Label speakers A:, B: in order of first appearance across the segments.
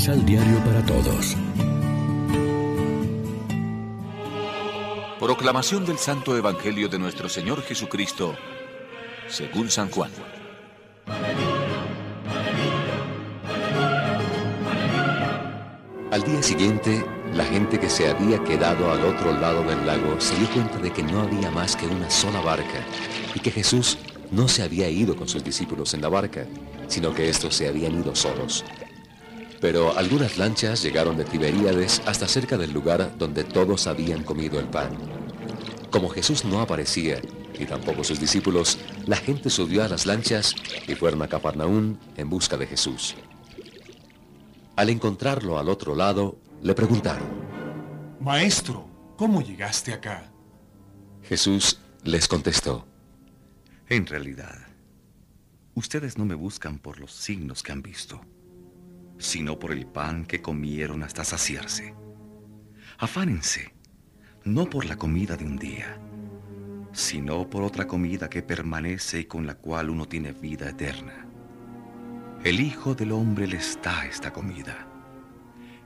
A: Misal Diario para Todos.
B: Proclamación del Santo Evangelio de nuestro Señor Jesucristo, según San Juan.
C: Al día siguiente, la gente que se había quedado al otro lado del lago se dio cuenta de que no había más que una sola barca y que Jesús no se había ido con sus discípulos en la barca, sino que estos se habían ido solos. Pero algunas lanchas llegaron de Tiberíades hasta cerca del lugar donde todos habían comido el pan. Como Jesús no aparecía, y tampoco sus discípulos, la gente subió a las lanchas y fueron a Cafarnaún en busca de Jesús. Al encontrarlo al otro lado, le preguntaron,
D: Maestro, ¿cómo llegaste acá?
C: Jesús les contestó,
E: En realidad, ustedes no me buscan por los signos que han visto sino por el pan que comieron hasta saciarse. Afánense, no por la comida de un día, sino por otra comida que permanece y con la cual uno tiene vida eterna. El Hijo del Hombre les da esta comida.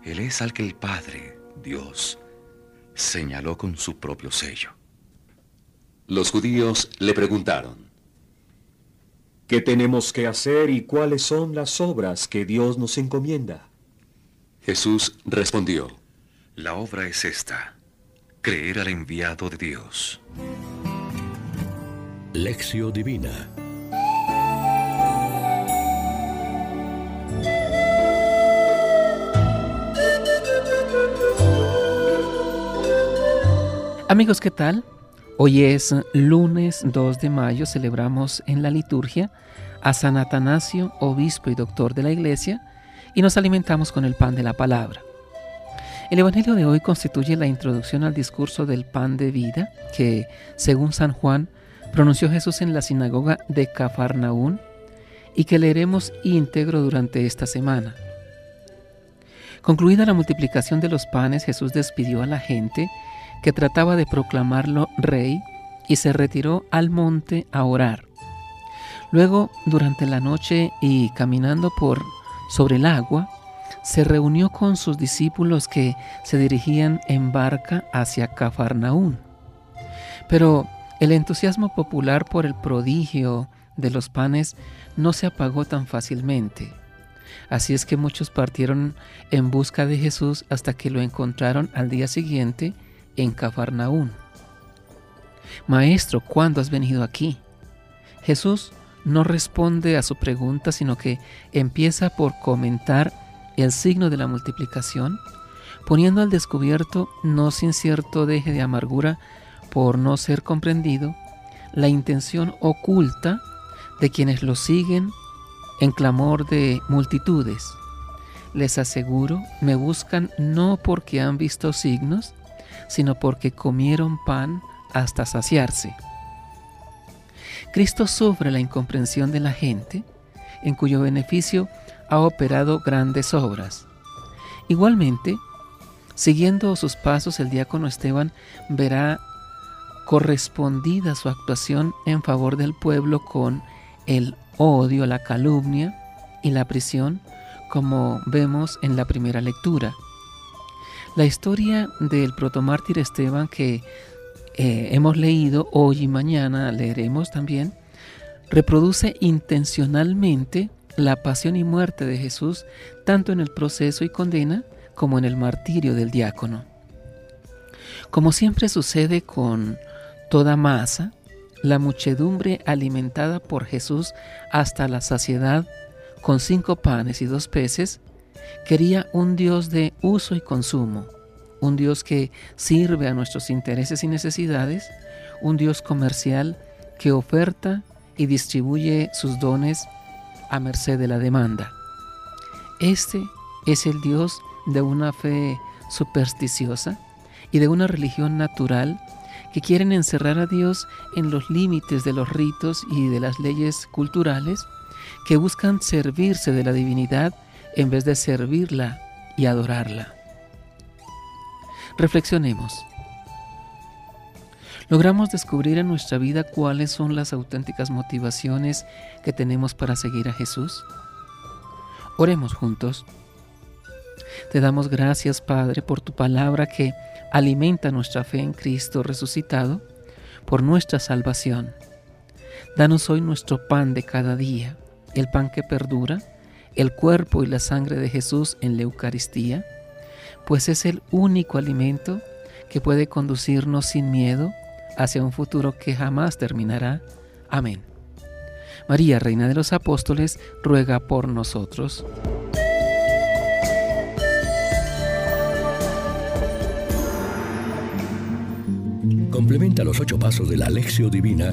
E: Él es al que el Padre, Dios, señaló con su propio sello.
C: Los judíos le preguntaron,
F: ¿Qué tenemos que hacer y cuáles son las obras que Dios nos encomienda?
C: Jesús respondió,
E: La obra es esta, creer al enviado de Dios.
A: Lección Divina
G: Amigos, ¿qué tal? Hoy es lunes 2 de mayo, celebramos en la liturgia a San Atanasio, obispo y doctor de la iglesia, y nos alimentamos con el pan de la palabra. El Evangelio de hoy constituye la introducción al discurso del pan de vida que, según San Juan, pronunció Jesús en la sinagoga de Cafarnaún y que leeremos íntegro durante esta semana. Concluida la multiplicación de los panes, Jesús despidió a la gente que trataba de proclamarlo rey y se retiró al monte a orar. Luego, durante la noche y caminando por sobre el agua, se reunió con sus discípulos que se dirigían en barca hacia Cafarnaún. Pero el entusiasmo popular por el prodigio de los panes no se apagó tan fácilmente. Así es que muchos partieron en busca de Jesús hasta que lo encontraron al día siguiente en Cafarnaún. Maestro, ¿cuándo has venido aquí? Jesús no responde a su pregunta, sino que empieza por comentar el signo de la multiplicación, poniendo al descubierto, no sin cierto deje de amargura por no ser comprendido, la intención oculta de quienes lo siguen en clamor de multitudes. Les aseguro, me buscan no porque han visto signos, sino porque comieron pan hasta saciarse. Cristo sufre la incomprensión de la gente, en cuyo beneficio ha operado grandes obras. Igualmente, siguiendo sus pasos, el diácono Esteban verá correspondida su actuación en favor del pueblo con el odio, la calumnia y la prisión, como vemos en la primera lectura. La historia del protomártir Esteban que eh, hemos leído hoy y mañana leeremos también, reproduce intencionalmente la pasión y muerte de Jesús tanto en el proceso y condena como en el martirio del diácono. Como siempre sucede con toda masa, la muchedumbre alimentada por Jesús hasta la saciedad con cinco panes y dos peces Quería un Dios de uso y consumo, un Dios que sirve a nuestros intereses y necesidades, un Dios comercial que oferta y distribuye sus dones a merced de la demanda. Este es el Dios de una fe supersticiosa y de una religión natural que quieren encerrar a Dios en los límites de los ritos y de las leyes culturales, que buscan servirse de la divinidad en vez de servirla y adorarla. Reflexionemos. ¿Logramos descubrir en nuestra vida cuáles son las auténticas motivaciones que tenemos para seguir a Jesús? Oremos juntos. Te damos gracias, Padre, por tu palabra que alimenta nuestra fe en Cristo resucitado, por nuestra salvación. Danos hoy nuestro pan de cada día, el pan que perdura, el cuerpo y la sangre de Jesús en la Eucaristía, pues es el único alimento que puede conducirnos sin miedo hacia un futuro que jamás terminará. Amén. María, Reina de los Apóstoles, ruega por nosotros.
A: Complementa los ocho pasos de la Alexio Divina